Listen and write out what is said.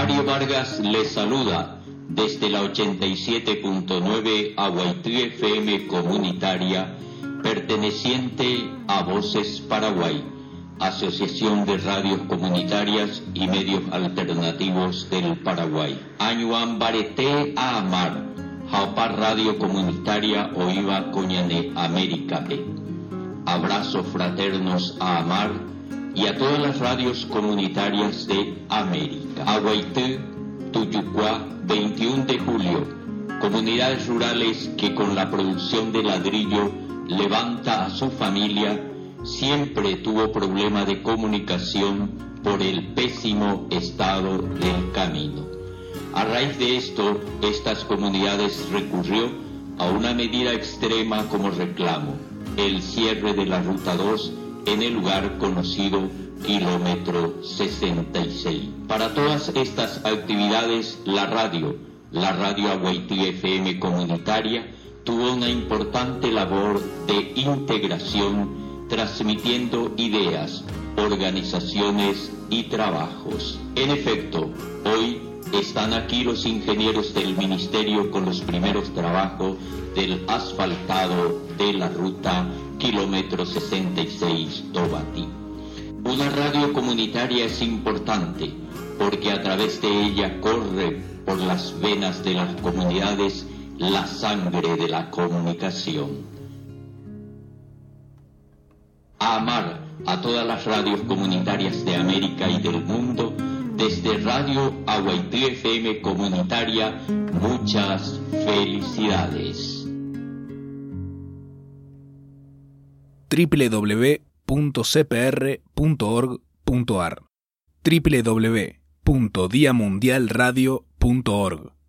Mario Vargas les saluda desde la 87.9 Aguaití FM comunitaria perteneciente a Voces Paraguay, Asociación de Radios Comunitarias y Medios Alternativos del Paraguay. Añuan Barete a Amar, Jaupar Radio Comunitaria Oiva Coñane América. Abrazos fraternos a Amar y a todas las radios comunitarias de América. Aguaití, Tuyucuá, 21 de julio. Comunidades rurales que con la producción de ladrillo levanta a su familia, siempre tuvo problema de comunicación por el pésimo estado del camino. A raíz de esto, estas comunidades recurrió a una medida extrema como reclamo, el cierre de la Ruta 2 en el lugar conocido kilómetro 66. Para todas estas actividades, la radio, la radio Aguaití FM comunitaria, tuvo una importante labor de integración, transmitiendo ideas, organizaciones y trabajos. En efecto, hoy están aquí los ingenieros del ministerio con los primeros trabajos del asfaltado de la ruta kilómetro 66 Tobati. Una radio comunitaria es importante porque a través de ella corre por las venas de las comunidades la sangre de la comunicación. A amar a todas las radios comunitarias de América y del mundo, desde Radio Aguaití FM Comunitaria, muchas felicidades. www.cpr.org.ar www.diamundialradio.org